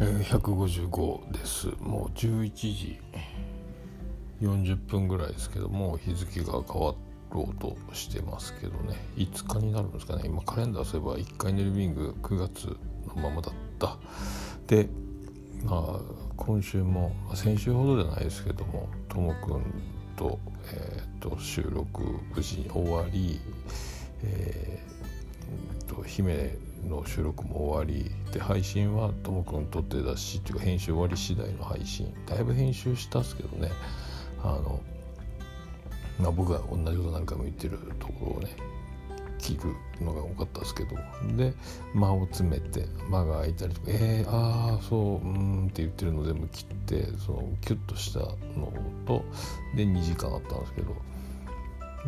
155です。もう11時40分ぐらいですけども日付が変わろうとしてますけどね。5日になるんですかね。今カレンダーそういえば1回ネルビング9月のままだった。でまあ今週も先週ほどじゃないですけどもともくんと,、えーと、収録無事に終わり、えーと姫の収録も終わりで配信はともくん撮ってたしっていうか編集終わり次第の配信。だいぶ編集したっすけどね。あの、まあ、僕が同じこと何回も言ってるところをね聞くのが多かったですけど。で間を詰めて間が空いたりとか「えー、ああそううん」って言ってるの全部切ってそのキュッとしたのとで2時間あったんですけど。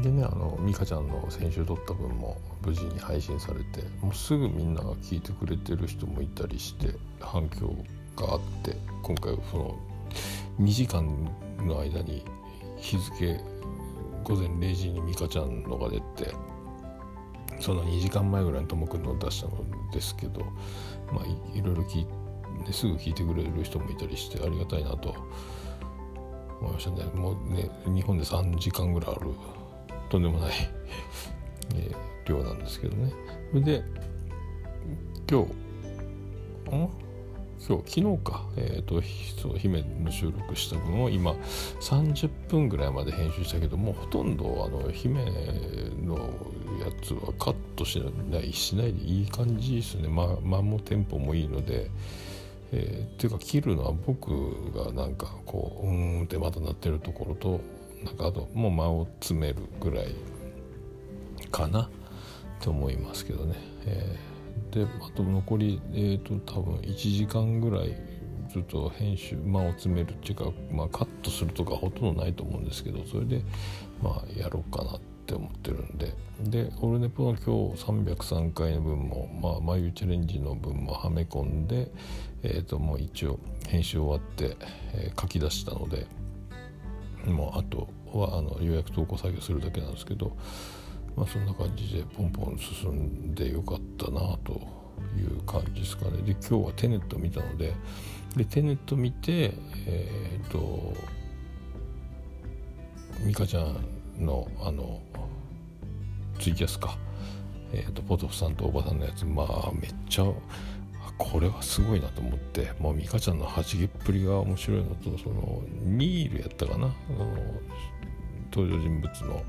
でねあの美香ちゃんの先週撮った分も無事に配信されてもうすぐみんなが聞いてくれてる人もいたりして反響があって今回その2時間の間に日付午前0時に美香ちゃんのが出てその2時間前ぐらいにともくんの出したのですけどまあいろいろ聞いてすぐ聞いてくれる人もいたりしてありがたいなと思いましたね。もうね日本で3時間ぐらいあるとんでもない えー、量なんですけどねそれで今日ん今日昨日か、えーと、そう姫の収録した分を今30分ぐらいまで編集したけどもうほとんどあの姫のやつはカットしないしないでいい感じですね間、ま、もテンポもいいので。えー、っていうか切るのは僕がなんかこううんってまたなってるところとなんかあともう間を詰めるぐらいかなと思いますけどね。えー、であと残り、えーと、多分1時間ぐらいずっと編集間を詰めるっていうか、まあ、カットするとかほとんどないと思うんですけどそれでまあやろうかなって思ってるんででオルネポの今日303回の分もまあ眉チャレンジの分もはめ込んで、えー、ともう一応編集終わって、えー、書き出したので。もうあとはあの予約投稿作業するだけなんですけど、まあ、そんな感じでポンポン進んでよかったなという感じですかね。で今日はテネット見たのででテネット見てえっ、と美香ちゃんのあのツイキャスか、えーと、ポトフさんとおばさんのやつまあめっちゃこれはすごいなと思ってもう美香ちゃんのはじけっぷりが面白いのとそのニールやったかな？あの登場人物の、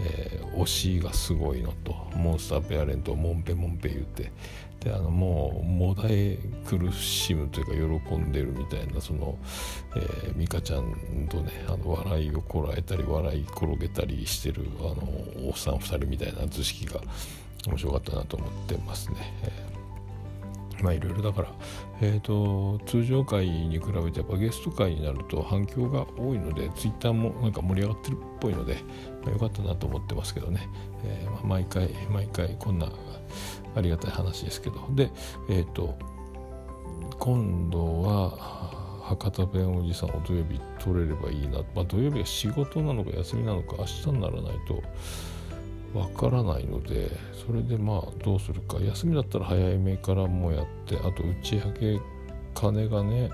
えー、推しがすごいのとモンスターペアレントをモンペモンペ言うてであのもうもだえ苦しむというか喜んでるみたいなその、えー、美香ちゃんとねあの笑いをこらえたり笑い転げたりしてるあのおっさん2人みたいな図式が面白かったなと思ってますね。えーまあいろいろだから、えーと、通常回に比べてやっぱゲスト回になると反響が多いのでツイッターもなんか盛り上がってるっぽいので、まあ、よかったなと思ってますけどね、えー、まあ、毎回毎回こんなありがたい話ですけど。でえっ、ー、と今度は博多弁おじさんを土曜日取れればいいな、まあ、土曜日は仕事なのか休みなのか明日にならないとわからないのでそれでまあどうするか。休みだったら早めからもやってあと打ち上げ金がね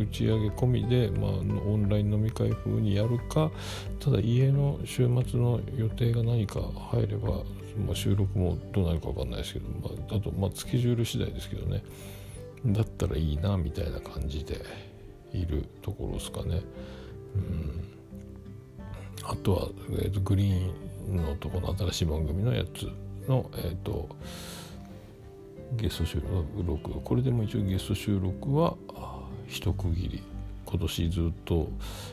打ち上げ込みで、まあ、オンライン飲み会風にやるかただ家の週末の予定が何か入れば、まあ、収録もどうなるか分かんないですけど、まあ、あと、まあ、スケジュール次第ですけどね。だったらいいなみたいな感じでいるところですかね。うん。あとは、えーとグリーンのとこの新しい番組のやつの、えーと、ゲスト収録これでも一応ゲスト収録は一区切り。今年ずっと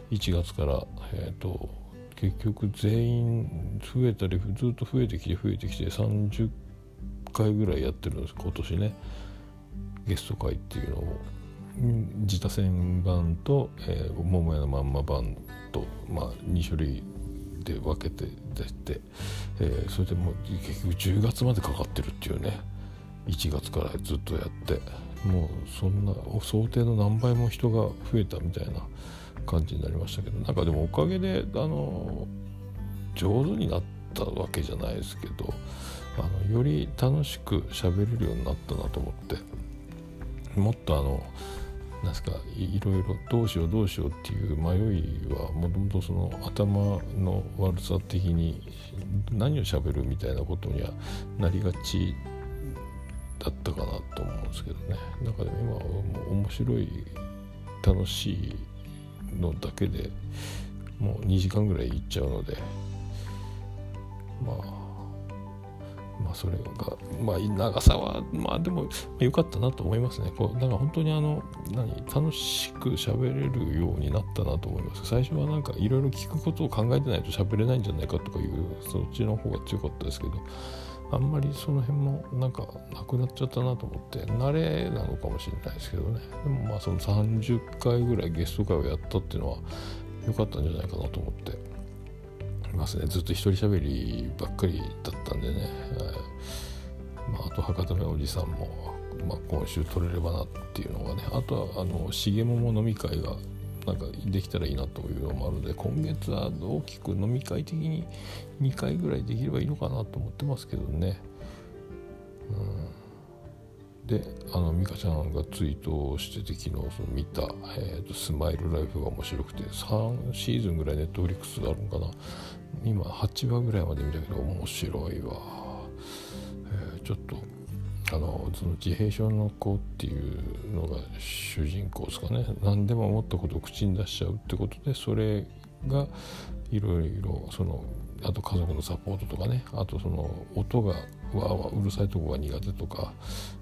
1月から、えーと、結局全員増えたりずっと増えてきて増えてきて30回ぐらいやってるんです。今年ね。ゲスト会っていうのを。自他戦版と、えー、桃屋のまんま版と、まあ、2種類で分けて出て、えー、それでもう結局10月までかかってるっていうね。1月からずっとやってもうそんな想定の何倍も人が増えたみたいな感じになりましたけどなんかでもおかげであの上手になったわけじゃないですけどあのより楽しく喋れるようになったなと思ってもっとあのなんすかいろいろどうしようどうしようっていう迷いはもともとその頭の悪さ的に何をしゃべるみたいなことにはなりがちだったかなと思うんですけどね。だから今はもう面白い楽しいのだけでもう2時間ぐらいいっちゃうので。まあそれがまあ長さはまあでも良かったなと思いますね。こうなんか本当にあの何楽しく喋れるようになったなと思います。最初はなんかいろいろ聞くことを考えてないと喋れないんじゃないかとかいうそっちの方が強かったですけどあんまりその辺もなんかなくなっちゃったなと思って慣れなのかもしれないですけどね。でもまあその30回ぐらいゲスト会をやったっていうのは良かったんじゃないかなと思って。ますね。ずっと一人喋りばっかりだったんでね、まあ、あと博多目おじさんも、まあ、今週取れればなっていうのがね。あとはあの重桃飲み会がなんかできたらいいなというのもあるので今月は大きく飲み会的に2回ぐらいできればいいのかなと思ってますけどね。うん、であの美香ちゃんがツイートをしてて昨日その見た、えーと「スマイルライフ」が面白くて3シーズンぐらいネットフリックスがあるのかな。今8話ぐらいまで見たけど面白いわ、えー、ちょっとあのその自閉症の子っていうのが主人公ですかね。何でも思ったことを口に出しちゃうってことでそれがいろいろそのあと家族のサポートとかね。あとその音がわーわうるさいとこが苦手とか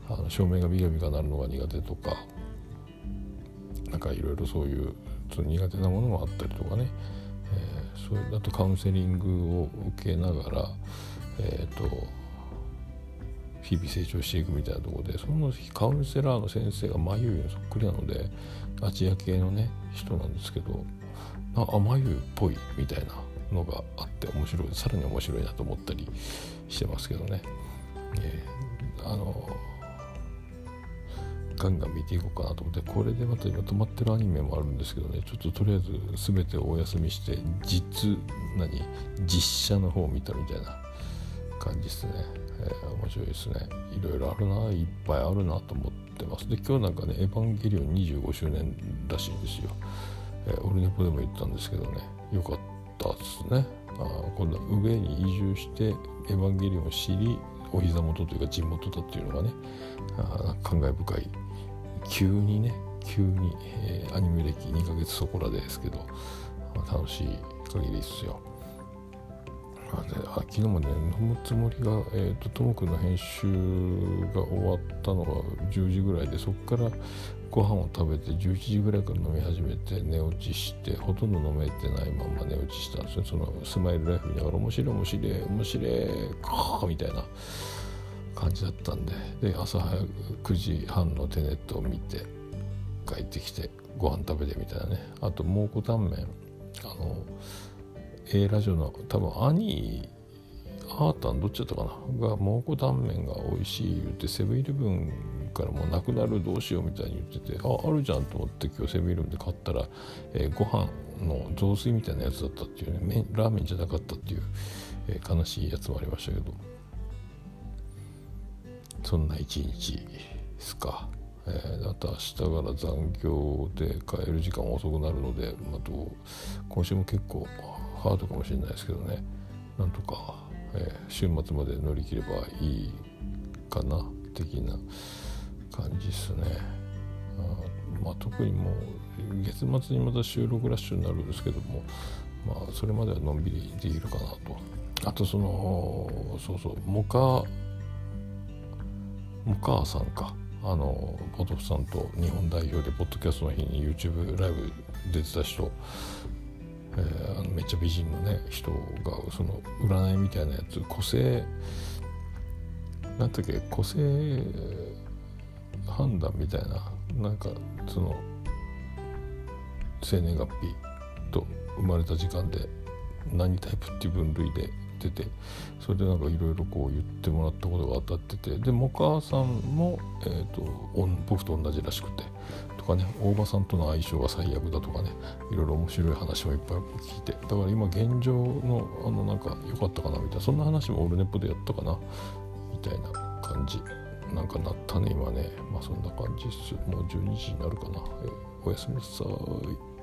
あの照明がビカビカなるのが苦手とか。なんかいろいろそういうその苦手なものもあったりとかね、えー、それだとカウンセリングを受けながらえっ、ー、と日々成長していくみたいなところでそのカウンセラーの先生が眉毛にそっくりなのでアジア系のね人なんですけどあ眉っぽいみたいな。のがあって面白いさらに面白いなと思ったりしてますけどね、えー、あのガンガン見ていこうかなと思ってこれでまた今止まってるアニメもあるんですけどね。ちょっととりあえず全てお休みして実何実写の方を見たみたいな感じですね。えー、面白いですね。いろいろあるないっぱいあるなと思ってます。で今日なんかね「エヴァンゲリオン」25周年らしいんですよ、えー、オルネポでも言ったんですけどね。よかったですねあ今度は上に移住して「エヴァンゲリオン」を知りお膝元というか地元だっていうのがねあ感慨深い急にね急に、えー、アニメ歴2ヶ月そこらですけど、楽しい限りですよ。あ昨日もね飲むつもりが、えーと、ともくんの編集が終わったのが10時ぐらいでそこからご飯を食べて11時ぐらいから飲み始めて寝落ちしてほとんど飲めてないまま寝落ちしたんですねそのスマイルライフ見ながら面白い面白い面白いかみたいな感じだったんで。で朝早く9時半のテネットを見て帰ってきてご飯食べてみたいなね。あと蒙古タンメン。あの A ラジオの多分兄アータンどっちだったかな？が蒙古タンメンが美味しい言ってセブンイレブンからもうなくなるどうしようみたいに言っててああるじゃんと思って今日セブンイレブンで買ったら、えー、ご飯の雑炊みたいなやつだったっていうねラーメンじゃなかったっていう、えー、悲しいやつもありましたけどそんな一日ですか。えー、あと明日から残業で帰る時間遅くなるので、まあ、と今週も結構ハードかもしれないですけどねなんとか、えー、週末まで乗り切ればいいかな的な感じですね。あまあ、特にもう月末にまた収録ラッシュになるんですけども、まあ、それまではのんびりできるかなと。あとそのそうそうモカモカーさんかあのポトフさんと日本代表でポッドキャストの日に YouTube ライブ出てた人えー、あのめっちゃ美人のね人がその占いみたいなやつ個性なんだっけ個性判断みたいななんかその生年月日と生まれた時間で何タイプっていう分類で出てそれでなんかいろいろこう言ってもらったことが当たっててでもお母さんも、えーと僕と同じらしくて。かね大場さんとの相性が最悪だとかねいろいろ面白い話もいっぱい聞いて。だから今現状のあのなんか良かったかなみたいなそんな話もオールネットでやったかなみたいな感じ。なんかなったね今ね。まあそんな感じっす。もう12時になるかな、おやすみなさい。